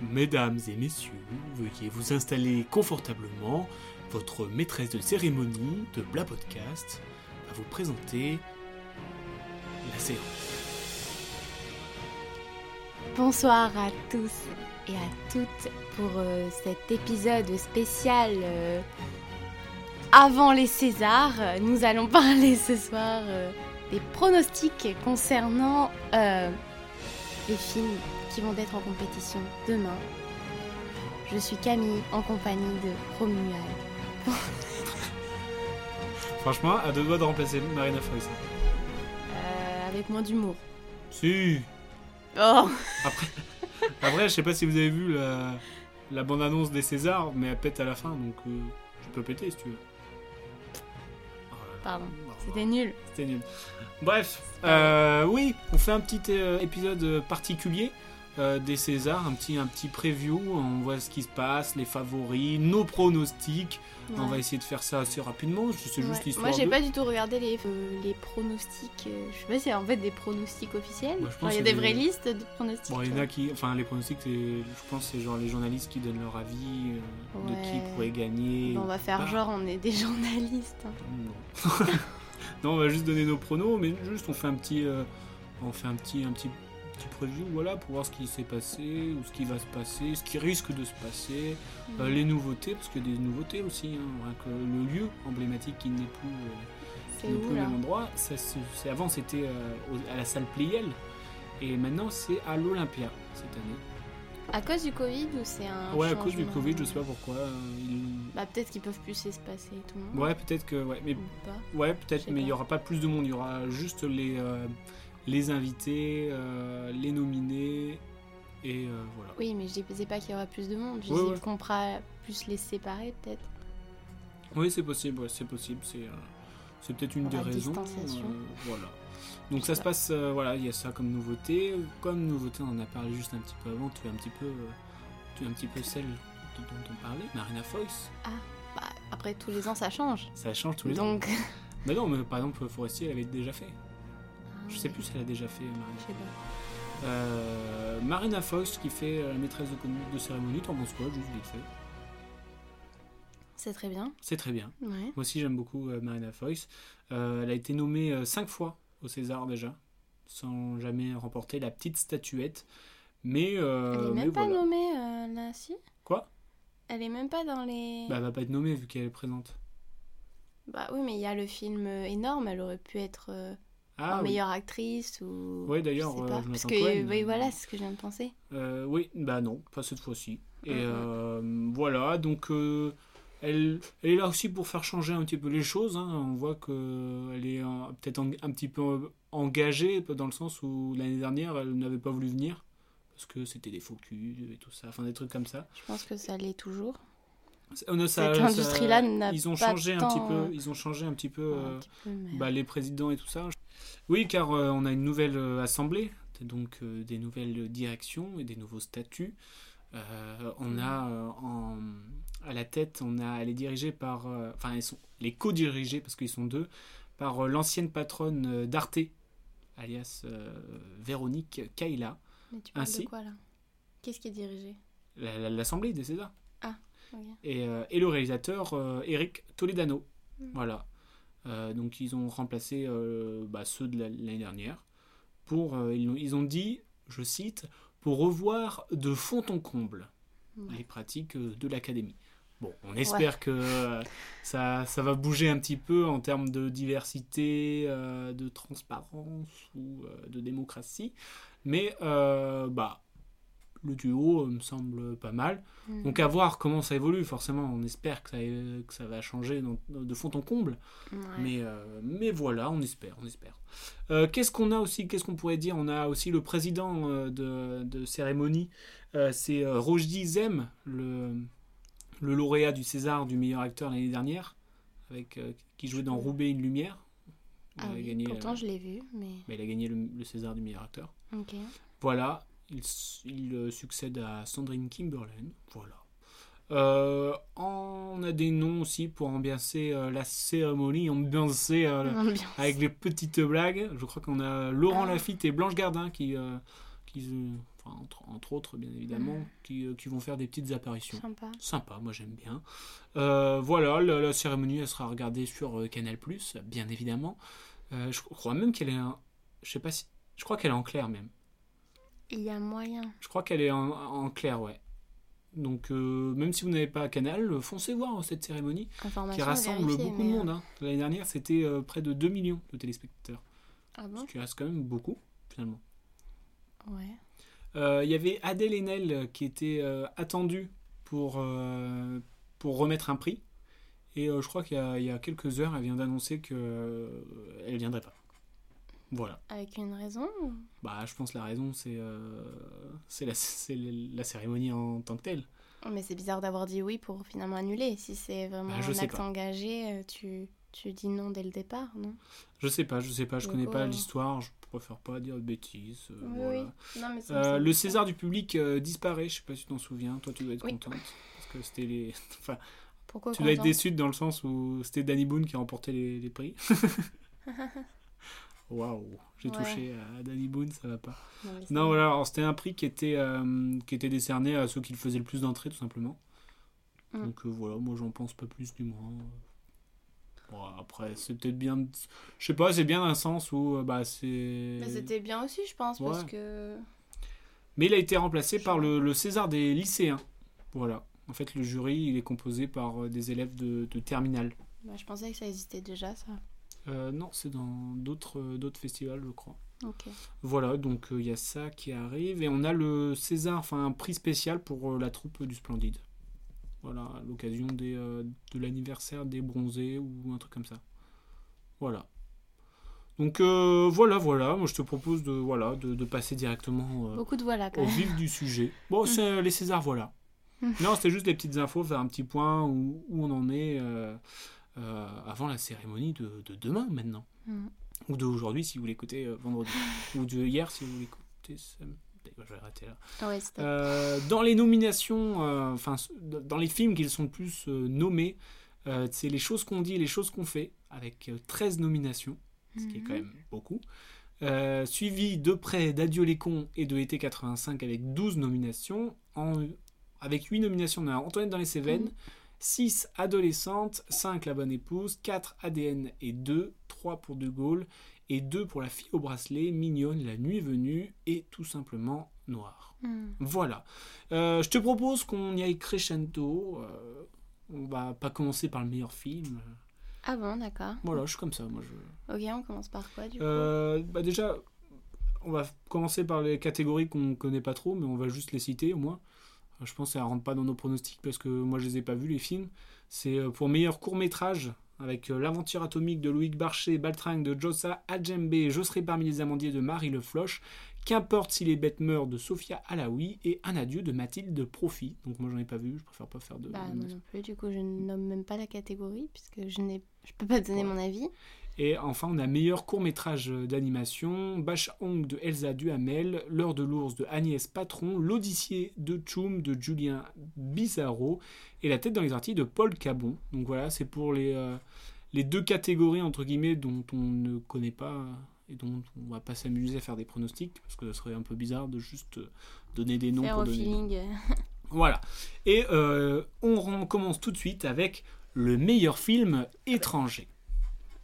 Mesdames et messieurs, veuillez vous installer confortablement. Votre maîtresse de cérémonie de Bla Podcast va vous présenter la séance. Bonsoir à tous et à toutes pour euh, cet épisode spécial euh, avant les Césars. Nous allons parler ce soir euh, des pronostics concernant les films qui vont être en compétition demain. Je suis Camille en compagnie de Romuald. Franchement, à deux doigts de remplacer Marina Foïs. Euh, avec moins d'humour. Si Oh Après, après, je sais pas si vous avez vu la, la bande-annonce des Césars, mais elle pète à la fin, donc euh, tu peux péter si tu veux. Pardon, Oh c'était nul. C'était nul. Bref, euh, oui, on fait un petit épisode particulier euh, des Césars, un petit, un petit preview, on voit ce qui se passe, les favoris, nos pronostics. On va essayer de faire ça assez rapidement, c'est juste Ouais. l'histoire Moi j'ai de- pas du tout regardé les, euh, les pronostics. euh, je sais pas si c'est en fait des pronostics officiels. Genre, il y a des vraies listes de pronostics. Bon, il y en a qui. Enfin, les pronostics, je pense c'est genre les journalistes qui donnent leur avis de qui pourrait gagner. Bon, on va faire Bah. genre on est des journalistes. hein. Non. non, on va juste donner nos pronos, mais juste on fait un petit, on fait un petit, un petit, petit preview, voilà, pour voir ce qui s'est passé ou ce qui va se passer, ce qui risque de se passer, euh, les nouveautés, parce qu'il y a des nouveautés aussi. Hein, que le lieu emblématique qui n'est plus, euh, qui où plus là même endroit. Ça, c'est avant c'était euh, à la salle Playel, et maintenant c'est à l'Olympia cette année. À cause du Covid ou c'est un. ouais, à cause du Covid, je sais pas pourquoi. euh, Bah peut-être qu'ils peuvent plus s'espacer et tout le monde. Ouais, peut-être que, ouais, mais Ou pas. Ouais, peut-être, mais il n'y aura pas plus de monde. Il y aura juste les, euh, les invités, euh, les nominés, et euh, voilà. Oui, mais je disais pas qu'il y aura plus de monde. Je Ouais, disais ouais. qu'on pourra plus les séparer peut-être. Oui, c'est possible, ouais, c'est possible. C'est euh, peut-être une Pour des raisons. distanciation. euh, voilà. Donc Je ça se pas. passe, voilà, il y a ça comme nouveauté. Comme nouveauté, on en a parlé juste un petit peu avant. Tu es un petit peu, tu es un petit peu celle dont on parlait, Marina Foïs. Bah après tous les ans ça change. Ça change tous les ans. Donc. Mais non, mais par exemple, Forestier, elle avait déjà fait. Je sais plus si elle a déjà fait, Marina. Je sais pas. Euh, Marina Foïs qui fait euh, la maîtresse de, con- de cérémonie, t'en penses quoi, juste vite fait? C'est très bien. C'est très bien. Ouais. Moi aussi j'aime beaucoup euh, Marina. Euh, elle a été nommée euh, cinq fois au César déjà, sans jamais remporter la petite statuette. Mais, euh, Elle est mais même pas voilà. nommée euh, là, si? Quoi? Elle est même pas dans les. Bah elle va pas être nommée vu qu'elle est présente. Bah oui, mais il y a le film euh, énorme, elle aurait pu être euh, Ah en oui. meilleure actrice ou. Ouais, d'ailleurs, euh, Parce que, Cohen, oui, voilà, c'est ce que je viens de penser. Euh, oui, bah non, pas cette fois-ci. Et euh, voilà, donc euh, elle, elle est là aussi pour faire changer un petit peu les choses. hein. On voit qu'elle est peut-être un petit peu engagée, dans le sens où l'année dernière, elle n'avait pas voulu venir. Parce que c'était des faux culs et tout ça, enfin des trucs comme ça. Je pense que ça l'est toujours. Euh, ça- Cette industrie-là n'a pas changé un tant, petit euh, peu, ils ont changé un petit peu Ouais, un petit peu, mais- bah, les présidents et tout ça. Oui, car euh, on a une nouvelle euh, assemblée, donc euh, des nouvelles directions et des nouveaux statuts. Euh, on a euh, en- à la tête, on a, elle est dirigée par, euh, enfin, elles sont les co-dirigées parce qu'ils sont deux, par l'ancienne patronne d'Arte, alias Véronique Kaila, Mais tu parles ainsi. de quoi là? Qu'est-ce qui est dirigé? La- la- l'assemblée des Césars. Ok. et, et le réalisateur Eric Toledano. Mm. Voilà. Euh, donc ils ont remplacé euh, bah, ceux de la- l'année dernière. Pour, euh, ils, ont, ils ont dit, je cite, pour revoir de fond en comble les pratiques de l'académie. Bon, on espère que ça, ça va bouger un petit peu en termes de diversité, euh, de transparence ou euh, de démocratie. Mais euh, bah, le duo euh, me semble pas mal. Mm. Donc à voir comment ça évolue, forcément, on espère que ça, que ça va changer de fond en comble, Ouais. mais, euh, mais voilà, on espère, on espère. Euh, qu'est-ce qu'on a aussi, qu'est-ce qu'on pourrait dire? On a aussi le président de, de cérémonie, c'est Rojdi Zem, le, le lauréat du César du meilleur acteur l'année dernière, avec, qui jouait dans Roubaix une lumière. Ah a oui, gagné, pourtant euh, je l'ai vu, mais. mais il a gagné le, le César du meilleur acteur. Voilà, il, euh, succède à Sandrine Kimberlin. Voilà. Euh, on a des noms aussi pour ambiancer euh, la cérémonie, ambiancer euh, Ambiance. avec les petites blagues. Je crois qu'on a Laurent Ah. Lafitte et Blanche Gardin qui, qui qui, enfin, entre, entre autres, bien évidemment, Mhm. qui, qui vont faire des petites apparitions. Sympa. Sympa, moi j'aime bien. Voilà, la, la cérémonie, elle sera regardée sur Canal+, bien évidemment. Je crois même qu'elle est un... Je sais pas si... Je crois qu'elle est en clair même. Il y a moyen. Je crois qu'elle est en, en clair, ouais. Donc, euh, même si vous n'avez pas Canal, euh, foncez voir cette cérémonie qui rassemble vérifier, beaucoup de monde. hein. L'année dernière, c'était euh, près de 2 millions de téléspectateurs. euh, Ah bon Ce qui reste quand même beaucoup, finalement. Ouais. Euh, Il y avait Adèle Haenel euh, qui était euh, attendue pour, euh, pour remettre un prix. Et euh, je crois qu'il y, y a quelques heures, elle vient d'annoncer qu'elle ne viendrait pas. Voilà. Avec une raison ou- Bah, je pense que la raison, c'est euh, c'est la, la cérémonie en tant que telle. Mais c'est bizarre d'avoir dit oui pour finalement annuler. Si c'est vraiment Bah, je un acte pas. engagé, euh, tu, tu dis non dès le départ, non? Je sais pas, je sais pas, je connais pas l'histoire, je préfère pas dire de bêtises. euh, Oui, voilà. oui. Non, mais Euh, le. César du public disparaît, je sais pas si tu t'en souviens, toi tu dois être Oui. contente. Parce que c'était les. Enfin, Pourquoi tu dois être content déçu dans le sens où c'était Danny Boone qui a remporté les, les prix. Waouh, j'ai Ouais. touché à Danny Boone, ça va pas. Non, voilà, alors c'était un prix qui était, euh, qui était décerné à ceux qui le faisaient le plus d'entrées, tout simplement. Mm. Donc euh, voilà, moi j'en pense pas plus du moins. Bon, après, c'est peut-être bien. Je sais pas, c'est bien dans un sens où euh, bah, c'est. Mais c'était bien aussi, je pense, parce que. Mais il a été remplacé par le, le César des lycéens. Voilà. En fait, le jury, il est composé par des élèves de, de terminale. Bah, je pensais que ça existait déjà, ça. Euh, non, c'est dans d'autres euh, d'autres festivals, je crois. Voilà, donc euh, il y a ça qui arrive. Et on a le César, enfin un prix spécial pour euh, la troupe du Splendide. Voilà, à l'occasion des, euh, de l'anniversaire des bronzés ou un truc comme ça. Voilà. Donc euh, voilà, voilà. Moi je te propose de, voilà, de, de passer directement euh, Beaucoup de voilà, quand au même. vif du sujet. Bon, c'est euh, les Césars, voilà. Mm. Non, c'était juste les petites infos, faire un petit point où, où on en est euh, avant la cérémonie de, de demain maintenant. Mm. Ou d'aujourd'hui si vous l'écoutez euh, vendredi. Ou de hier si vous l'écoutez samedi. Je vais arrêter là. Ouais, c'était. Euh, dans les nominations, enfin, dans les films qui sont le plus nommés, c'est Les choses qu'on dit et les choses qu'on fait, avec euh, 13 nominations, ce qui est quand Mhm. même beaucoup. Suivi de près d'Adieu les cons et de Été 85 avec 12 nominations. En, avec 8 nominations, on a Antoinette dans les Cévennes, Mhm. 6 Adolescente, 5 La Bonne Épouse, 4 ADN et 2, 3 pour De Gaulle et 2 pour La Fille au bracelet, Mignonne, La Nuit venue et tout simplement Noir. Mm. Voilà. Euh, je te propose qu'on y aille crescendo. euh, on va pas commencer par le meilleur film. Ah bon, d'accord. Voilà, je suis comme ça. Moi, je... Ok, on commence par quoi, du coup? Euh, bah déjà, on va commencer par les catégories qu'on connaît pas trop, mais on va juste les citer au moins. Je pense que ça rentre pas dans nos pronostics parce que moi je les ai pas vus les films. C'est euh, pour meilleur court métrage avec euh, L'aventure atomique de Loïc Barchet, Baltringue de Jossa Adjembe, Je serai parmi les amandiers de Marie Le Floch, Qu'importe si les bêtes meurent de Sophia Alaoui et Un adieu de Mathilde Profit. Donc moi j'en ai pas vu, je préfère pas faire de. Bah, non plus, du coup, je ne nomme même pas la catégorie, puisque je n'ai... Je peux pas donner Ouais. mon avis. Et enfin, on a meilleur court-métrage d'animation, Bash Hong de Elsa Duhamel, L'heure de l'ours de Agnès Patron, L'Odyssée de Choum de Julien Bizarro et La tête dans les articles de Paul Cabon. Donc voilà, c'est pour les, euh, les deux catégories entre guillemets dont on ne connaît pas et dont on va pas s'amuser à faire des pronostics parce que ce serait un peu bizarre de juste euh, donner des noms Faire pour au donner des noms. feeling. Voilà. Et euh, on commence tout de suite avec le meilleur film étranger.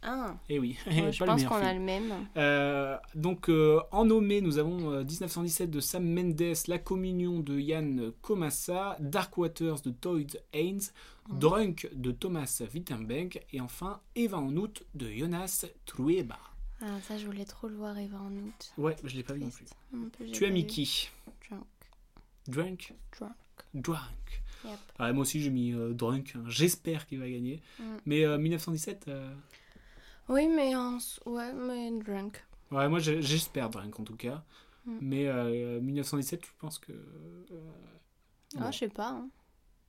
Ah, Et oui, ouais, je pense qu'on a le même. Euh, donc euh, en nommé, nous avons euh, 1917 de Sam Mendes, La Communion de Yann Komassa, Dark Waters de Toyd Haynes. Drunk de Thomas Wittenberg et enfin Eva en août de Jonas Trueba. Ah, ça, je voulais trop le voir, Eva, en août. Ouais, je l'ai pas vu non plus. Non Tu as qui? Drunk. Drunk? Drunk. Drunk. Yep. Ah, moi aussi j'ai mis euh, Drunk, hein. j'espère qu'il va gagner. Mm. Mais euh, 1917, euh, Oui, mais en... Ouais, mais Drunk. ouais, moi j'espère Drunk en tout cas. Mm. Mais euh, 1917, je pense que... euh, Ah, bon. je sais pas. hein.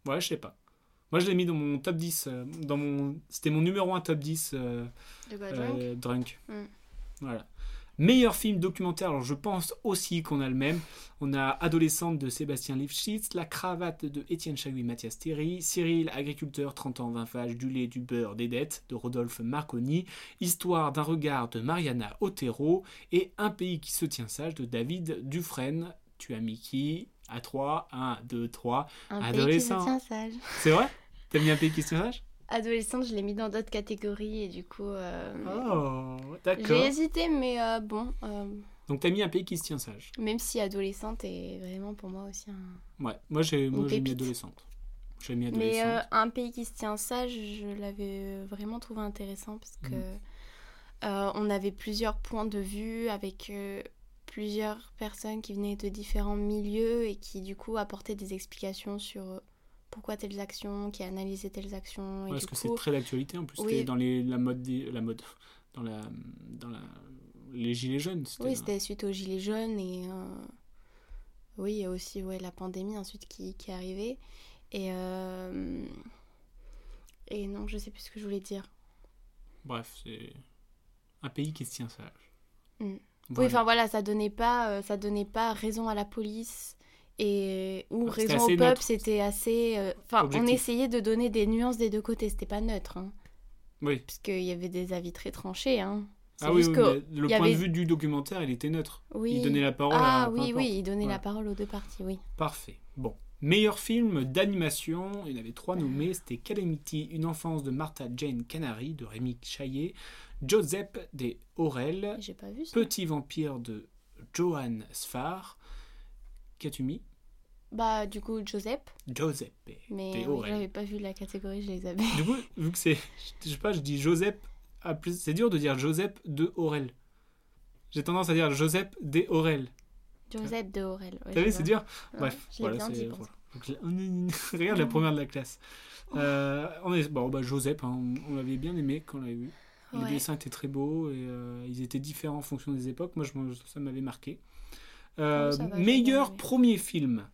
Ouais, je sais pas. Moi, je l'ai mis dans mon top 10. euh, dans mon... C'était mon numéro 1 top 10 euh, Drunk euh, Drunk. Mm. Voilà. Meilleur film documentaire, alors je pense aussi qu'on a le même. On a Adolescente de Sébastien Lifshitz, La cravate de Étienne Chagui et Mathias Théry, Cyril, agriculteur, 30 ans, 20 vaches, du lait, du beurre, des dettes de Rodolphe Marconi, Histoire d'un regard de Mariana Otero et Un pays qui se tient sage de David Dufresne tu as mis qui? À 3, 1, 2, 3. Un pays qui Adolescent. se tient sage. C'est vrai? T'as mis un pays qui se tient sage? Adolescente, je l'ai mis dans d'autres catégories et du coup. euh, Oh, J'ai d'accord. hésité, mais euh, bon. euh, Donc t'as mis un pays qui se tient sage. même si adolescente est vraiment pour moi aussi un. Ouais, moi j'ai moi, j'ai mis adolescente. J'ai mis Mais adolescente. euh, un pays qui se tient sage, je l'avais vraiment trouvé intéressant parce que euh, on avait plusieurs points de vue avec euh, plusieurs personnes qui venaient de différents milieux et qui du coup apportaient des explications sur euh, pourquoi telles actions, qui analysaient telles actions. Et Ouais, parce que c'est très d'actualité en plus. Oui. C'était dans les, la mode, des- la mode, dans la, dans la, les gilets jaunes. Oui, c'était suite aux gilets jaunes et euh, oui, et aussi ouais, la pandémie ensuite qui, qui est arrivée. Et, euh, et non, je sais plus ce que je voulais dire. Bref, c'est un pays qui se tient sage. Mm. Oui, enfin voilà, ça donnait pas, euh, ça donnait pas raison à la police et c'était raison au peuple. C'était assez. euh, Enfin, on essayait de donner des nuances des deux côtés. C'était pas neutre, hein, oui. puisqu'il y avait des avis très tranchés. Hein. Ah oui, que le point avait- de vue du documentaire, il était neutre. oui. Il donnait la parole ah oui, oui, il donnait la parole aux deux parties. Oui. Parfait. Bon. Meilleur film d'animation, il y en avait trois nommés. C'était Calamity, Une enfance de Martha Jane Canary de Rémi Chaillet, Joseph des Aurel, J'ai pas vu ça. Petit vampire de Johan Sfar. Qu'as-tu mis? Bah du coup Joseph, Joseph mais Aurel. j'avais pas vu la catégorie, je les avais. Du coup, vu que c'est. Je sais pas, je dis Joseph. à plus- C'est dur de dire Joseph de Aurel. J'ai tendance à dire Joseph des Aurel. Joseph de Aurel. ouais, T'as vu, je c'est dur? Ouais, Bref, l'ai voilà, c'est. voilà. Regarde la première de la classe. Euh, on est, bon, bah, Joseph, hein, on, on l'avait bien aimé quand on l'avait vu. Les Ouais. dessins étaient très beaux et euh, ils étaient différents en fonction des époques. Moi, je, ça m'avait marqué. Euh, Oh, j'ai meilleur bien premier film.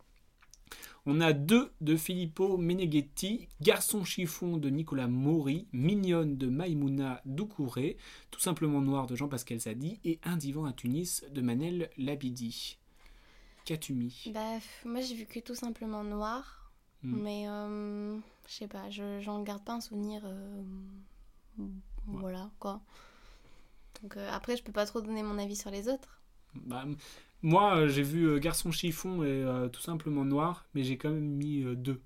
On a deux de Filippo Meneghetti, Garçon chiffon de Nicolas Maury, Mignonne de Maïmouna Doucouré, Tout simplement noir de Jean-Pascal Zadi et Un divan à Tunis de Manel Labidi. Qu'as-tu mis? Bah, moi j'ai vu que tout simplement noir, Hmm. mais euh, je sais pas, je- j'en garde pas un souvenir. euh, Voilà quoi. Donc euh, après, je peux pas trop donner mon avis sur les autres. Bah, Moi, euh, j'ai vu euh, Garçon chiffon et euh, Tout simplement noir, mais j'ai quand même mis euh, deux.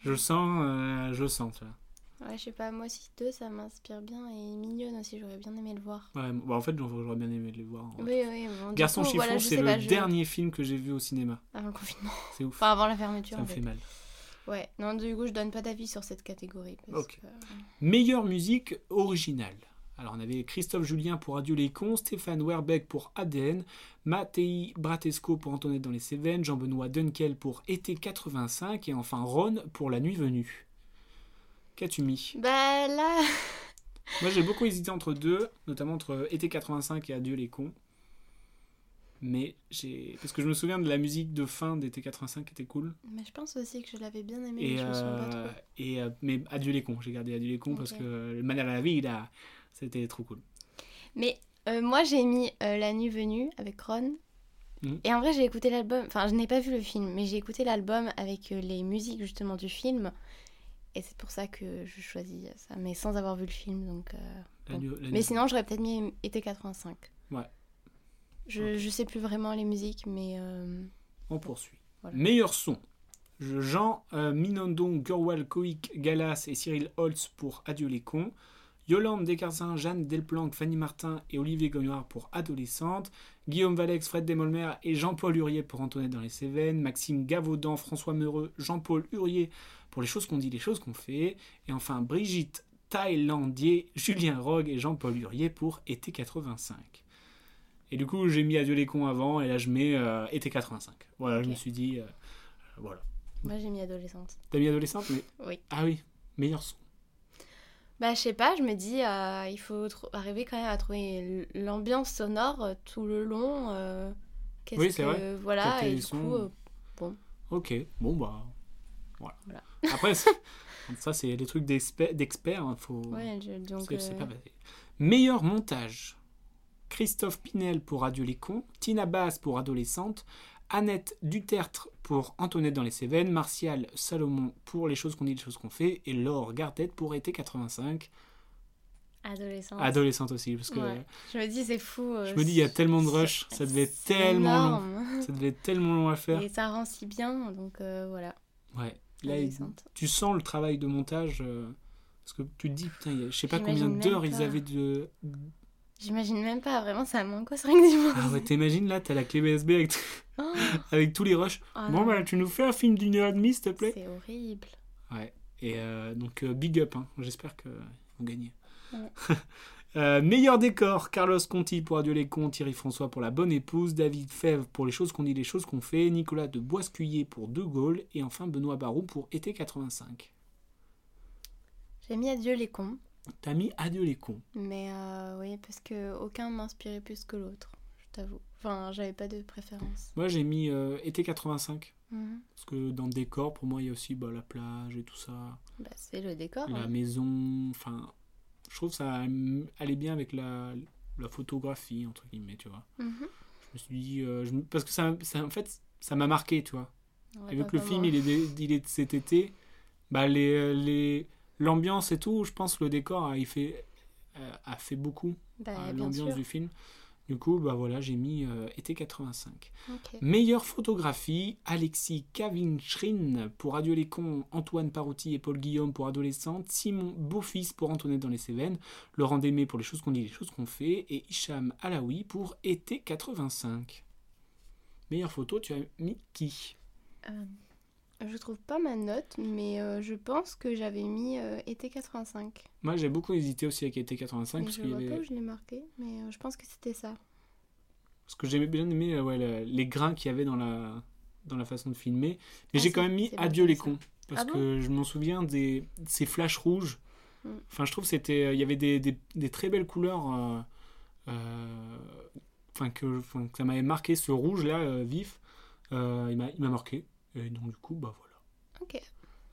Je sens, euh, je sens, tu vois. Ouais, je sais pas, moi aussi deux, ça m'inspire bien et mignonne aussi, j'aurais bien aimé le voir. Ouais, bah, en fait, j'aurais bien aimé les voir. Oui, oui, bon, Garçon coup, chiffon, voilà, c'est le pas, je- dernier film que j'ai vu au cinéma. Avant le confinement. C'est ouf. Enfin, avant la fermeture. ça en me fait. fait mal. Ouais, non, du coup, je donne pas d'avis sur cette catégorie. Parce Ok. que... Meilleure musique originale. Alors, on avait Christophe Julien pour Adieu les cons, Stéphane Werbeck pour ADN, Mattei Bratesco pour Antoinette dans les Cévennes, Jean-Benoît Dunkel pour Été 85 et enfin Ron pour La Nuit Venue. Qu'as-tu mis? Bah là, Moi, j'ai beaucoup hésité entre deux, notamment entre Été 85 et Adieu les cons. Mais j'ai. Parce que je me souviens de la musique de fin d'Été 85 qui était cool. mais je pense aussi que je l'avais bien aimé, Et, mais je me souviens pas euh, trop. et, euh, mais Adieu les cons, j'ai gardé Adieu les cons parce que euh, le manière à la vie, là, c'était trop cool. Mais euh, moi, j'ai mis euh, La Nuit Venue avec Ron. Mhm. Et en vrai, j'ai écouté l'album. Enfin, je n'ai pas vu le film, mais j'ai écouté l'album avec euh, les musiques justement du film. Et c'est pour ça que je choisis ça, mais sans avoir vu le film. Donc, euh, Bon. Mais sinon, j'aurais peut-être mis été 85. Ouais. Je, je sais plus vraiment les musiques, mais. On poursuit. Voilà. Meilleur son. Je- Jean Minandon, Gurwal Koik Galas et Cyril Holtz pour Adieu les cons. Yolande Descarzins, Jeanne Delplanque, Fanny Martin et Olivier Gognard pour Adolescente. Guillaume Valex, Fred Desmolmer et Jean-Paul Hurier pour Antoinette dans les Cévennes. Maxime Gavaudan, François Meureux, Jean-Paul Hurier pour Les choses qu'on dit, les choses qu'on fait. Et enfin Brigitte Thaïlandier, Julien Rogue et Jean-Paul Hurier pour Été 85. Et du coup, j'ai mis Adieu les cons avant et là je mets euh, Été 85. Voilà, je me suis dit, euh, voilà. Moi, j'ai mis adolescente. T'as mis adolescente, mais. Oui. Ah oui, meilleur son. Bah, je sais pas, je me dis, euh, il faut arriver quand même à trouver l'ambiance sonore euh, tout le long. euh, qu'est-ce Oui, c'est que- vrai. Voilà, et du sont- coup, euh, Ok, bon bah. Voilà. Voilà. Après, ça c'est des trucs d'exper- d'experts. hein, faut... ouais, je- donc. pas. Meilleur montage. Christophe Pinel pour Adieu les cons, Tina Bass pour Adolescente, Annette Dutertre pour Antoinette dans les Cévennes, Martial Salomon pour Les choses qu'on dit, les choses qu'on fait, et Laure Gardette pour Été 85. Adolescente. Adolescente aussi, parce que Ouais. Je me dis, c'est fou. euh, je me dis, il y a tellement de rush, ça devait être tellement long. Ça devait être tellement long à faire. Et ça rend si bien, donc euh, voilà. Ouais. Là, tu sens le travail de montage. euh, parce que tu te dis, putain, je sais pas combien d'heures ils avaient de. J'imagine même pas, vraiment, ça m'angoisse rien que d'y Ah ouais, t'imagines là, t'as la clé USB avec, Oh, avec tous les rushs. ah bon, bah, tu nous fais un film d'une heure et demie, s'il te plaît C'est horrible. Ouais. Et euh, donc, euh, big up. hein. J'espère qu'ils vont gagner. Ouais. Euh, meilleur décor, Carlos Conti pour Adieu les cons, Thierry François pour La Bonne Épouse, David Fèvre pour Les choses qu'on dit, les choses qu'on fait, Nicolas de Boiscuyer pour De Gaulle, et enfin Benoît Barou pour Été 85. J'ai mis adieu les cons, T'as mis Adieu les cons. mais euh, oui, parce que aucun m'inspirait plus que l'autre, je t'avoue. Enfin, j'avais pas de préférence. Moi j'ai mis euh, Été 85. Mhm. Parce que dans le décor, pour moi, il y a aussi bah, la plage et tout ça, Bah, c'est le décor. la hein. maison. Enfin, je trouve que ça mm, allait bien avec la, la photographie, entre guillemets, tu vois. Mhm. Je me suis dit. euh, je parce que ça, ça, en fait, ça m'a marqué, tu vois. Ouais, Et vu que le film il est, il est de cet été, bah les, les, l'ambiance et tout, je pense que le décor a, il fait, euh, a fait beaucoup Bah, à l'ambiance du film. Du coup, bah voilà, j'ai mis euh, été 85. Ok. Meilleure photographie, Alexis Kavinchrin pour Adieu les cons, Antoine Parouti et Paul Guillaume pour Adolescente, Simon Beaufils pour Antoinette dans les Cévennes, Laurent Démé pour Les choses qu'on dit, les choses qu'on fait, et Hicham Alaoui pour Été 85. Meilleure photo, tu as mis qui? Euh, je trouve pas ma note, mais euh, je pense que j'avais mis euh, été 85. Moi, j'ai beaucoup hésité aussi avec été 85 Mais parce, je vois avait- pas où je l'ai marqué, mais euh, je pense que c'était ça. parce que j'aimais bien aimé euh, ouais, les grains qu'il y avait dans la, dans la façon de filmer. Mais Ah, j'ai quand même mis Adieu les ça. cons. Parce Ah bon? que je m'en souviens des de ces flashs rouges. Mm. Enfin, je trouve c'était il y avait des, des, des très belles couleurs. Enfin, que, ça m'avait marqué ce rouge là vif. Il m'a marqué. Et donc, du coup, bah voilà. Ok.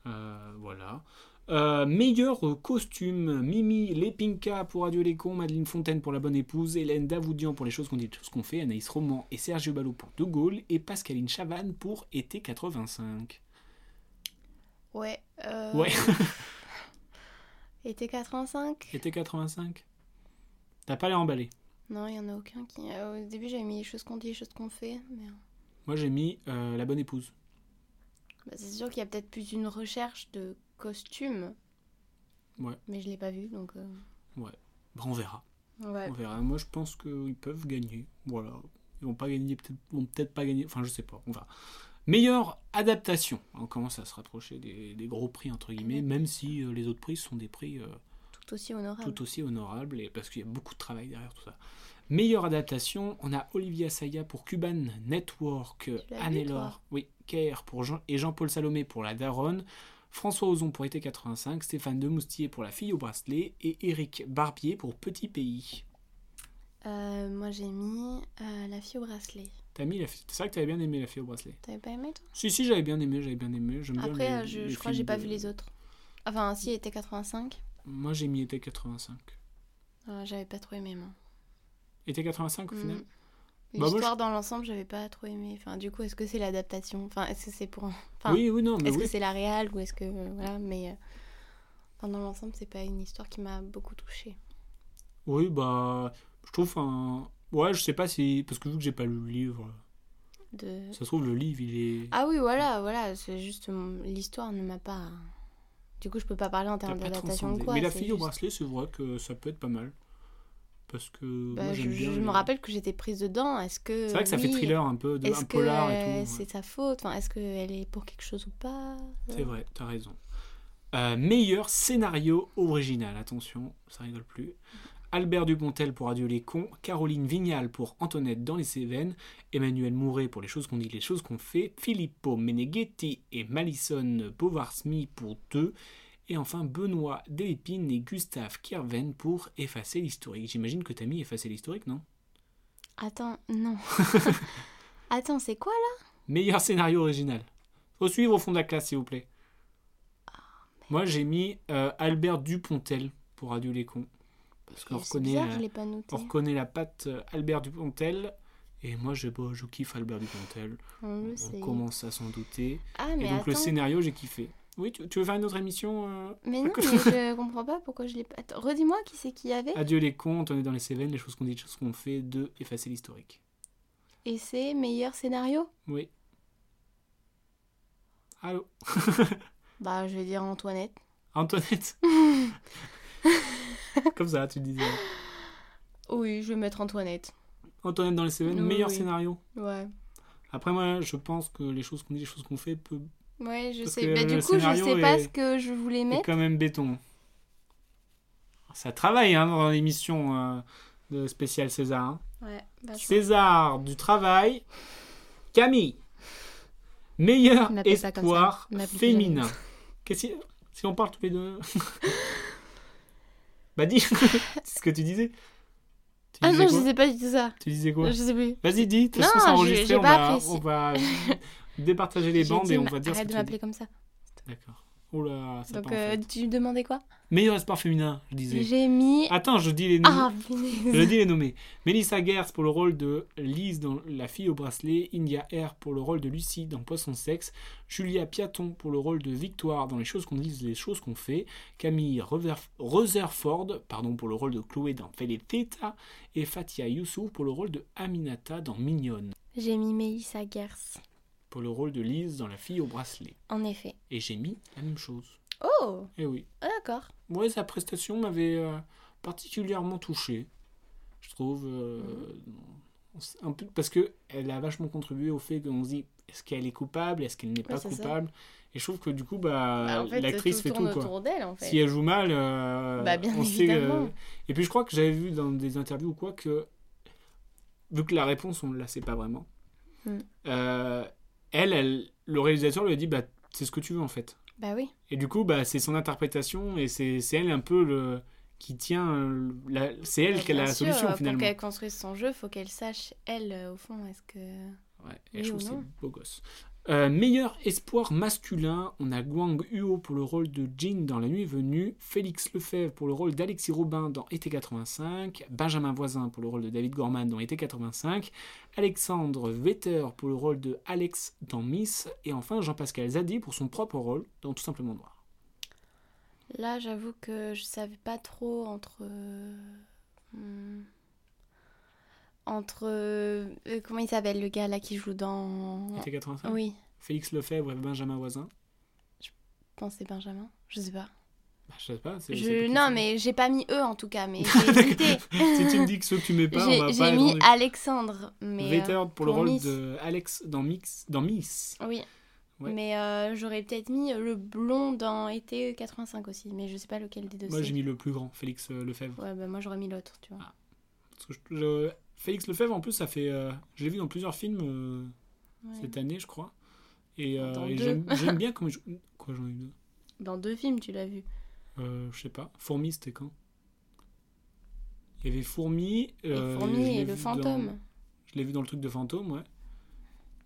Euh, voilà. Euh, meilleur costume, Mimi Lepinka pour Adieu les cons, Madeleine Fontaine pour La Bonne Épouse, Hélène Davoudian pour Les choses qu'on dit, les choses qu'on fait, Anaïs Roman et Sergio Ballot pour De Gaulle et Pascaline Chavanne pour Été 85. Ouais. euh, Ouais, Été 85 Été 85. T'as pas l'air emballé. Non, il y en a aucun qui. euh, au début, j'avais mis les choses qu'on dit, les choses qu'on fait, mais. Moi j'ai mis La Bonne Épouse. Bah, c'est sûr qu'il y a peut-être plus une recherche de costume. Ouais. Mais je l'ai pas vu, donc. euh, Bah, on verra. Ouais. On verra. Moi je pense qu'ils peuvent gagner. Voilà. Ils vont pas gagner, peut-être vont peut-être pas gagner. Enfin, je sais pas. On verra. Meilleure adaptation. On commence à se rapprocher des, des gros prix, entre guillemets, même si euh, les autres prix sont des prix euh, Tout aussi honorable. tout aussi honorables, et, parce qu'il y a beaucoup de travail derrière tout ça. Meilleure adaptation, on a Olivia Saya pour Cuban Network, Anne-Laure, oui, KR pour Jean, et Jean-Paul Salomé pour La Daronne, François Ozon pour Été 85, Stéphane Demoustier pour La Fille au Bracelet, et Éric Barbier pour Petit Pays. Euh, moi, j'ai mis euh, La fille au bracelet. T'as mis la fille- C'est vrai que t'avais bien aimé La Fille au Bracelet. T'avais pas aimé, toi? Si, si, j'avais bien aimé, j'avais bien aimé. Bien Après, les- je, les je crois que j'ai pas de- vu les autres. Enfin, si, été 85. Moi, j'ai mis Été 85. Euh, j'avais pas trop aimé, moi. Été 85 au Mm. final Bah, L'histoire dans l'ensemble, j'avais pas trop aimé. Enfin, du coup, est-ce que c'est l'adaptation? Enfin, est-ce que c'est pour. Enfin, Oui, oui, non, est-ce oui. que c'est la réal ou est-ce que. euh, voilà, mais. euh, enfin, dans l'ensemble, c'est pas une histoire qui m'a beaucoup touchée. Oui, bah, je trouve un. Ouais, je sais pas si. Parce que vu que j'ai pas lu le livre, De... ça se trouve, le livre, il est. Ah oui, voilà, voilà. C'est juste. euh, L'histoire ne m'a pas. Du coup, je peux pas parler en termes d'adaptation ou quoi. Mais la fille au bracelet, c'est vrai que ça peut être pas mal. Parce que. Bah, moi, je bien me rappelle que j'étais prise dedans. Est-ce que. C'est vrai que ça fait thriller un peu, de, un polar et tout. c'est ouais. sa faute? Enfin, Est-ce qu'elle est pour quelque chose ou pas? C'est vrai, t'as raison. Euh, meilleur scénario original, attention, ça rigole plus. Albert Dupontel pour Adieu les cons, Caroline Vignal pour Antoinette dans les Cévennes, Emmanuel Mouret pour Les choses qu'on dit, les choses qu'on fait, Filippo Meneghetti et Malison Bovarsmy pour Deux, et enfin Benoît Delépine et Gustave Kirven pour Effacer l'historique. J'imagine que t'as mis Effacer l'historique, non? Attends, non. Attends, c'est quoi là? Meilleur scénario original. Faut suivre au fond de la classe, s'il vous plaît. Ah, Moi, j'ai mis euh, Albert Dupontel pour Adieu les cons. Parce qu'on reconnaît, euh, on reconnaît la patte euh, Albert Dupontel. Et moi, je, bon, je kiffe Albert Dupontel. On le On sait. commence à s'en douter. Ah, Et mais donc, le scénario, j'ai kiffé. Oui, tu, tu veux faire une autre émission euh Mais non, mais je comprends pas pourquoi je l'ai pas. Attends, redis-moi qui c'est qui y avait. Adieu les contes, on est dans les Cévennes, les choses qu'on dit, les choses qu'on fait, de effacer l'historique. Et c'est meilleur scénario? Oui. Allô Bah, je vais dire Antoinette. Antoinette Comme ça, tu disais. Oui, je vais mettre Antoinette. Antoinette dans les Cévennes, Oui, meilleur oui. scénario. Ouais. Après, moi, je pense que les choses qu'on dit, les choses qu'on fait, peut Ouais, je Parce sais. Bah, du coup, je sais pas est- ce que je voulais mettre. quand même béton. Ça travaille hein, dans l'émission euh, de spécial César. hein. Ouais, vachement. César du travail, Camille. Meilleur espoir féminin. Qu'est-ce que- si on parle tous les deux Bah dis, c'est ce que tu disais. Tu Ah disais non, je sais pas du tout ça. Tu disais quoi? Je sais plus. Vas-y, dis, de toute façon, Non, c'est j'ai- enregistré, on, pas va, apprécié. on va départager les bandes dit, et on va dire ce Arrête que de m'appeler comme ça. D'accord. Oh là, ça Donc, euh, tu me demandais quoi? Meilleur espoir féminin, je disais. J'ai mis. Attends, je dis les noms. Ah, Je dis les nommés. Melissa Gers pour le rôle de Lise dans La fille au bracelet, India R pour le rôle de Lucie dans Poisson Sexe, Julia Piaton pour le rôle de Victoire dans Les choses qu'on dit, les choses qu'on fait, Camille Rutherford pardon, pour le rôle de Chloé dans Theta, et Fatia Youssouf pour le rôle de Aminata dans Mignonne, J'ai mis Mélissa Gers. Pour le rôle de Lise dans La fille au bracelet. En effet. Et j'ai mis la même chose. Oh Eh oui. ah, D'accord. Ouais, sa prestation m'avait euh, particulièrement touché, je trouve. euh, un peu, parce que elle a vachement contribué au fait qu'on se dit est-ce qu'elle est coupable, est-ce qu'elle n'est pas ça. coupable? Et je trouve que du coup, bah, Bah, en fait, l'actrice fait tout. Quoi. autour d'elle, en fait. Si elle joue mal, euh, Bah, bien on sait. Et puis je crois que j'avais vu dans des interviews ou quoi que, vu que la réponse, on ne la sait pas vraiment, Mm. euh, elle, elle, le réalisateur lui a dit bah, c'est ce que tu veux en fait. Bah oui. Et du coup, bah, c'est son interprétation et c'est elle un peu le qui tient. euh, C'est elle Bah, qui a la sûr, solution euh, finalement. Pour qu'elle construise son jeu, faut qu'elle sache, elle, euh, au fond, est-ce que. Ouais, et Oui je ou trouve c'est beau gosse. Euh, meilleur espoir masculin, on a Guang Huo pour le rôle de Jin dans La Nuit venue, Félix Lefebvre pour le rôle d'Alexis Robin dans Été 85, Benjamin Voisin pour le rôle de David Gorman dans Été 85, Alexandre Vetter pour le rôle de Alex dans Miss, et enfin Jean-Pascal Zadi pour son propre rôle dans Tout simplement Noir. Là, j'avoue que je savais pas trop entre. euh, hmm, Entre. euh, comment il s'appelle le gars là qui joue dans. Été 85 Oui, Félix Lefebvre et Benjamin Voisin. je pense c'est Benjamin. Je sais pas. Bah, je sais pas. Je... Non, mais j'ai pas mis eux en tout cas, mais j'ai hésité. si tu me dis que ceux que tu mets pas, on J'ai va pas j'ai mis Alexandre, mais. euh, Vetter pour, le rôle Miss. de Alex dans, Mix, dans Miss. Oui. Ouais. Mais euh, j'aurais peut-être mis le blond dans été 85 aussi, mais je sais pas lequel des deux Moi, j'ai mis le plus grand, Félix euh, Lefebvre. Ouais, bah moi j'aurais mis l'autre, tu vois. Parce que je- je- Félix Lefebvre, en plus, ça fait. euh, je l'ai vu dans plusieurs films euh, Ouais. cette année, je crois. Et, euh, et j'aime bien comme il joue. Quoi, j'en ai eu deux Dans deux films, tu l'as vu. Je sais pas. Fourmi, c'était quand? Il y avait Fourmi. Et Fourmi et le dans- fantôme. Je l'ai vu dans le truc de fantôme, ouais.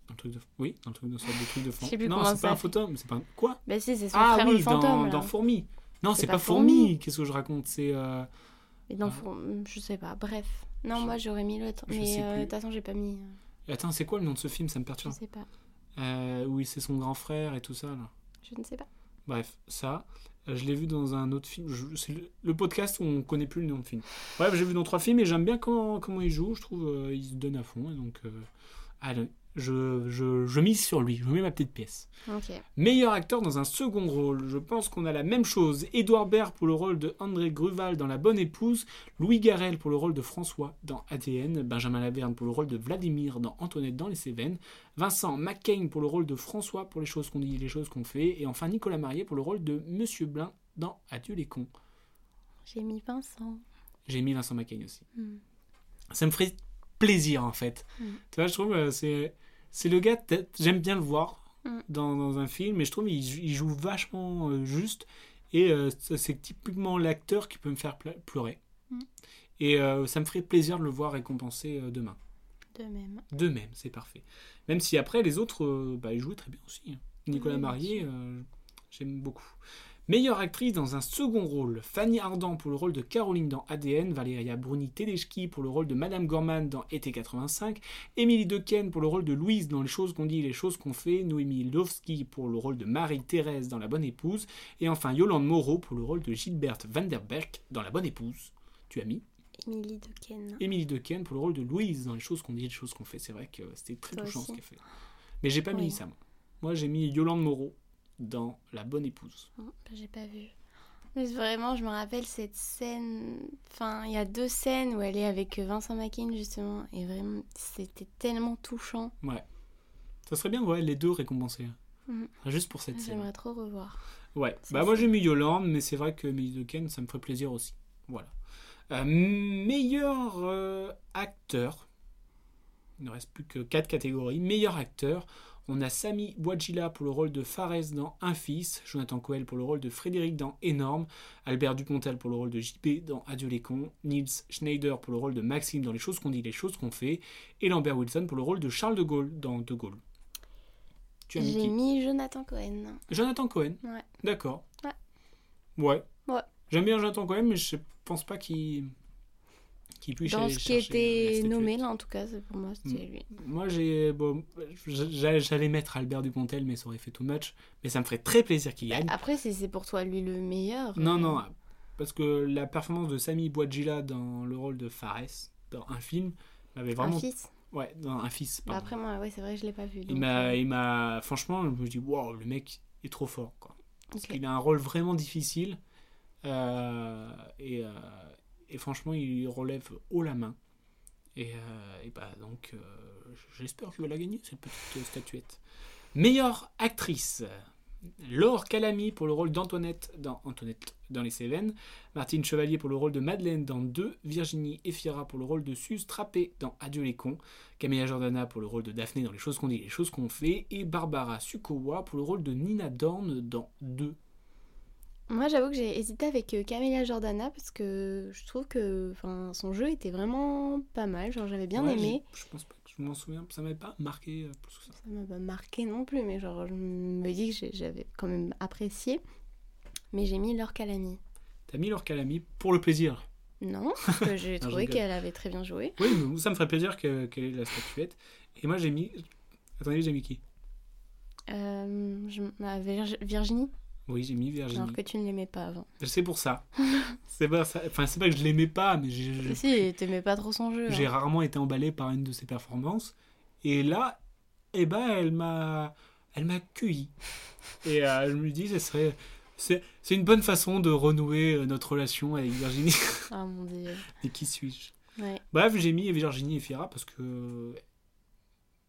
Dans le truc de... Oui, dans le truc de, truc fantôme. non, comment c'est pas un fantôme, c'est pas un... Quoi? Bah si, c'est son Ah frère oui, le fantôme. dans, dans Fourmi. Non, C'est pas pas Fourmi. Fourmi. Qu'est-ce que je raconte? C'est. Et dans Ah. Four- Je sais pas, bref. Non, Je- moi j'aurais mis l'autre. je Mais euh, de plus. toute façon, j'ai pas mis. euh, Attends, c'est quoi le nom de ce film? Ça me Je perturbe. sais pas. Euh, oui, c'est son grand frère et tout ça, là. Je ne sais pas. Bref, ça, euh, je l'ai vu dans un autre film. Je- C'est le, le podcast où on connaît plus le nom de film. Bref, j'ai vu dans trois films et j'aime bien comment, comment il joue. Je trouve euh, il se donne à fond. Et donc, euh, allez, je, je, je mise sur lui. Je mets ma petite pièce. Ok. Meilleur acteur dans un second rôle. Je pense qu'on a la même chose. Édouard Baird pour le rôle de André Gruval dans La Bonne Épouse. Louis Garrel pour le rôle de François dans ADN. Benjamin Laverne pour le rôle de Vladimir dans Antoinette dans les Cévennes. Vincent McCain pour le rôle de François pour les choses qu'on dit, les choses qu'on fait. Et enfin Nicolas Marié pour le rôle de Monsieur Blin dans Adieu les cons. J'ai mis Vincent. J'ai mis Vincent McCain aussi. Hmm. Ça me ferait plaisir en fait. Mm. Tu vois, je trouve euh, c'est c'est le gars. J'aime bien le voir Mm. dans, dans un film, mais je trouve il, joue- vachement euh, juste et euh, c'est typiquement l'acteur qui peut me faire pleurer. Mm. Et euh, ça me ferait plaisir de le voir récompensé euh, demain. De même. De même, c'est parfait. Même si après les autres, bah, ils jouaient très bien aussi. hein. Nicolas Oui, Marié, j'aime beaucoup. Meilleure actrice dans un second rôle, Fanny Ardant pour le rôle de Caroline dans ADN, Valéria Bruni Tedeschi pour le rôle de Madame Gorman dans Été 85, Émilie Dequesne pour le rôle de Louise dans Les choses qu'on dit et les choses qu'on fait, Noémie Lovski pour le rôle de Marie-Thérèse dans La Bonne Épouse, et enfin Yolande Moreau pour le rôle de Gilberte Vanderberg dans La Bonne Épouse. Tu as mis? Émilie Dequesne. Émilie Dequesne pour le rôle de Louise dans Les choses qu'on dit et les choses qu'on fait. C'est vrai que c'était très Toi touchant aussi. ce qu'elle fait. Mais j'ai pas mis ça, moi. Moi, j'ai mis Yolande Moreau dans La Bonne Épouse. Oh, bah, J'ai pas vu. Mais vraiment, je me rappelle cette scène. Enfin, il y a deux scènes où elle est avec Vincent Mackin, justement. Et vraiment, c'était tellement touchant. Ouais. Ça serait bien, ouais, les deux récompensés. Mhm. Juste pour cette scène. J'aimerais trop revoir. Ouais. Bah, moi, j'ai mis Yolande, mais c'est vrai que Dequesne, ça me ferait plaisir aussi. Voilà. Euh, meilleur euh, acteur. Il ne reste plus que quatre catégories. Meilleur acteur. On a Sami Bouadjila pour le rôle de Fares dans Un fils, Jonathan Coel pour le rôle de Frédéric dans Énorme, Albert Dupontel pour le rôle de JP dans Adieu les cons, Niels Schneider pour le rôle de Maxime dans Les choses qu'on dit, les choses qu'on fait, et Lambert Wilson pour le rôle de Charles de Gaulle dans De Gaulle. Tu as mis J'ai mis Jonathan Cohen. Jonathan Cohen. Ouais. D'accord. Ouais. Ouais. Ouais. J'aime bien Jonathan Cohen, mais je pense pas qu'il qu'il puisse Dans ce qui était nommé, là, en tout cas, c'est- pour moi, c'était Mm. lui. Moi, j'ai bon, j'a- j'allais mettre Albert Dupontel, mais ça aurait fait too much. Mais ça me ferait très plaisir qu'il gagne. Après, c'est c'est pour toi, lui, le meilleur. Non, euh, non, parce que la performance de Sami Bouadjila dans le rôle de Fares dans un film m'avait Un vraiment. fils. Ouais, dans un fils. Bah, pardon. après, moi, ouais, c'est vrai je l'ai pas vu. il donc, m'a, euh, il m'a, franchement, je me dis, waouh, le mec est trop fort, quoi. Parce qu'il a un rôle vraiment difficile. euh, et, euh, et franchement, il relève haut la main. Et, euh, bah donc, euh, j'espère qu'il va la gagner, cette petite euh, statuette. Meilleure actrice. Laure Calamy pour le rôle d'Antoinette dans Antoinette dans les Cévennes, Martine Chevalier pour le rôle de Madeleine dans 2, Virginie Efira pour le rôle de Suze Trappé dans Adieu les cons, Camilla Jordana pour le rôle de Daphné dans Les choses qu'on dit et les choses qu'on fait, et Barbara Sukowa pour le rôle de Nina Dorn dans 2. Moi, j'avoue que j'ai hésité avec euh, Camilla Jordana parce que je trouve que son jeu était vraiment pas mal. Genre, j'avais bien Ouais, aimé. Je pense pas que je m'en souviens, ça m'avait pas marqué euh, plus que ça. Ça m'a pas marqué non plus, mais genre, je me dis que j'avais quand même apprécié. Mais j'ai mis Laure Calamy. T'as mis Laure Calamy pour le plaisir. Non, parce que j'ai trouvé qu'elle avait très bien joué. Oui, mais ça me ferait plaisir que- qu'elle ait la statuette. Et moi j'ai mis. Attendez, j'ai mis qui? Euh, je- ah, Virginie, Oui, j'ai mis Virginie. alors que tu ne l'aimais pas avant. C'est pour ça. c'est pas ça. Enfin, c'est pas que je l'aimais pas, mais j'ai- j'ai- Si, t'aimais pas trop son jeu. j'ai hein. rarement été emballé par une de ses performances. Et là, eh ben, elle m'a, elle m'a cueilli. Et euh, je me dis, ce serait, c'est, c'est une bonne façon de renouer euh, notre relation avec Virginie. Ah mon dieu. Mais qui suis-je? Ouais. Bref, j'ai mis Virginie et Fira parce que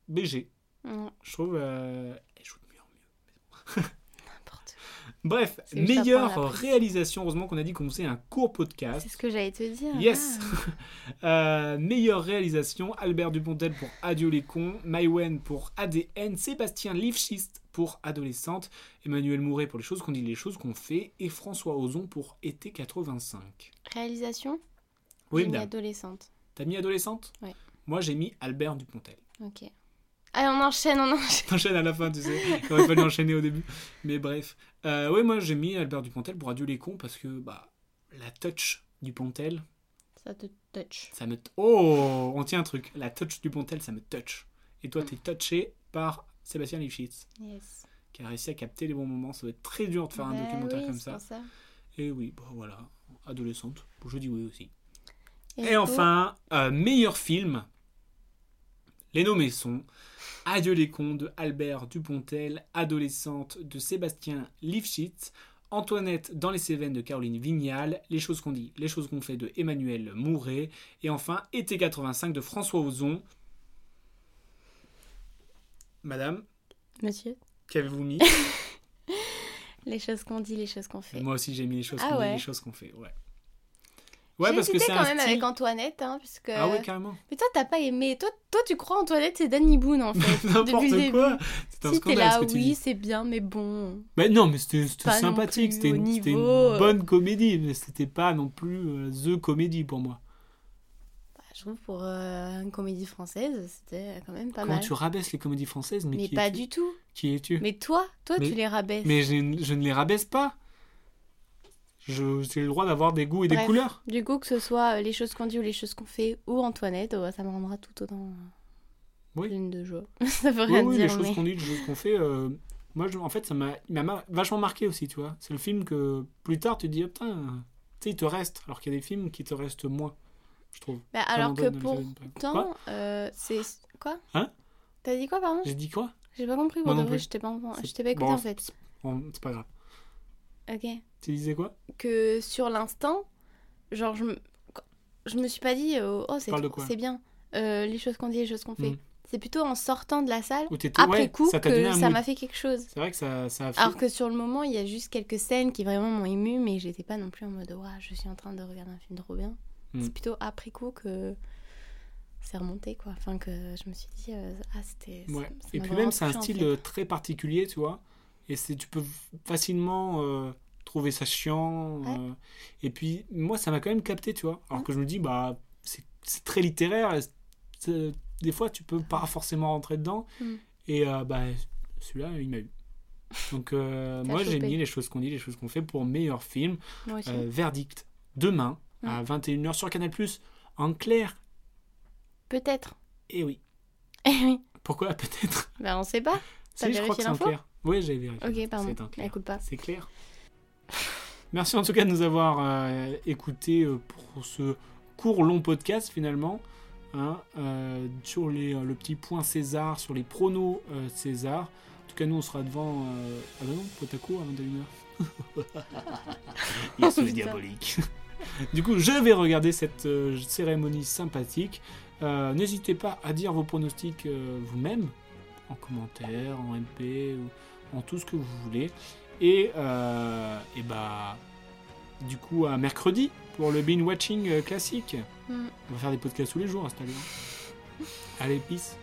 BG, Mm, je trouve, euh, elle joue de mieux en mieux. Bref, meilleure réalisation. Heureusement qu'on a dit qu'on faisait un court podcast. C'est ce que j'allais te dire. Yes Ah. Euh, Meilleure réalisation, Albert Dupontel pour Adieu les cons, Maïwen pour ADN, Sébastien Lifschist pour Adolescente, Emmanuel Mouret pour Les choses qu'on dit, les choses qu'on fait, et François Ozon pour Été 85. Réalisation Oui, J'ai mis madame. adolescente. T'as mis Adolescente? Ouais. Moi, j'ai mis Albert Dupontel. Ok. Allez, on enchaîne, on enchaîne. T'enchaînes à la fin, tu sais. Il aurait fallu enchaîner au début. Mais bref. Euh, ouais, moi, j'ai mis Albert Dupontel pour Adieu les cons parce que, bah, la touch du Pontel, Ça te touch. Ça me. Oh On tient un truc. La touch du Pontel, ça me touch. Et toi, t'es touché par Sébastien Lifshitz, Yes. qui a réussi à capter les bons moments. Ça doit être très dur de faire un Bah documentaire oui, comme ça. Et oui, bon voilà. Adolescente. Je dis oui aussi. Et, enfin, euh, meilleur film. Les nommés sont Adieu les cons de Albert Dupontel, Adolescente de Sébastien Lifshitz, Antoinette dans les Cévennes de Caroline Vignal, Les choses qu'on dit, les choses qu'on fait de Emmanuel Mouret, et enfin Été 85 de François Ozon. Madame, Monsieur, qu'avez-vous mis? Les choses qu'on dit, les choses qu'on fait. Moi aussi j'ai mis les choses Ah qu'on dit, les choses qu'on fait, ouais. Ouais, parce que c'est quand un même style... avec Antoinette, hein, puisque... Ah ouais, carrément. Mais toi, t'as pas aimé. Toi, toi, tu crois Antoinette, c'est Danny Boone, en fait. N'importe quoi. C'est un Si scandale là, ce que tu oui, c'est bien, mais bon. Mais non, mais c'était sympathique, c'était une, une euh. bonne comédie, mais c'était pas non plus euh, the comédie pour moi. Bah, je trouve pour euh, une comédie française, c'était quand même pas Comment mal. tu rabaisses les comédies françaises Mais, Mais qui pas du tout. Qui es-tu? Mais toi, toi, Mais- tu les rabaisses. Mais je, je ne les rabaisse pas. J'ai le droit d'avoir des goûts et des couleurs. Du coup, que ce soit euh, les choses qu'on dit ou les choses qu'on fait ou Antoinette, euh, ça me rendra tout autant euh, Oui. pleine de joie. ça veut Oui, rien oui, les dire, choses mais... qu'on dit, les choses qu'on fait. euh, moi, je- en fait, ça m'a mar- vachement marqué aussi, tu vois. C'est le film que plus tard, tu te dis, ah, putain, tu sais, il te reste. Alors qu'il y a des films qui te restent moins, je trouve. Bah, alors que pourtant, euh, c'est... Quoi Hein T'as dit quoi, pardon J'ai dit quoi J'ai pas compris, pour de vrai, je t'ai pas, en- pas écouté bon, en fait. Bon, c'est pas grave. Ok. Tu disais quoi? Que sur l'instant, genre, je me, je me suis pas dit, euh, oh, c'est trop- bien, euh, les choses qu'on dit, les choses qu'on fait. Mm. C'est plutôt en sortant de la salle, après ouais, coup, ça que ça m'a fait quelque chose. C'est vrai que ça, ça a fait. Alors que sur le moment, il y a juste quelques scènes qui vraiment m'ont ému, mais j'étais pas non plus en mode, Ouah, je suis en train de regarder un film trop bien. Mm. C'est plutôt après coup que c'est remonté, quoi. Enfin, que je me suis dit, euh, ah, c'était. Ouais. ça Et puis même, c'est un en style fait. très particulier, tu vois. Et c'est, tu peux facilement euh, trouver ça chiant. Ouais. euh, et puis, moi, ça m'a quand même capté, tu vois. Alors que je me dis, bah, c'est, très littéraire. et des fois, tu peux pas forcément rentrer dedans. Mm. Et euh, bah, celui-là, il m'a eu. Donc, euh, moi, j'ai mis les choses qu'on dit, les choses qu'on fait pour meilleur film. Verdict, demain, Mm. à 21h sur Canal+, en clair. Peut-être. Et oui. Eh oui. Pourquoi peut-être? Ben, on sait pas. T'as Si, je crois vérifié que c'est en l'info clair. Oui, j'ai vérifié. Ok, pardon. C'est clair. Écoute pas. C'est clair. Merci en tout cas de nous avoir euh, écoutés euh, pour ce court long podcast finalement. hein, euh, sur les, le petit point César, sur les pronos César. En tout cas, nous on sera devant. Ah bah non, Potaco à 21h. Il Oh, est putain. diabolique. du coup, je vais regarder cette cérémonie sympathique. N'hésitez pas à dire vos pronostics vous-même, en commentaire, en MP, ou en tout ce que vous voulez. Et, euh, et bah, du coup, à mercredi pour le binge watching euh, classique. Mm. On va faire des podcasts tous les jours allure. Allez, peace.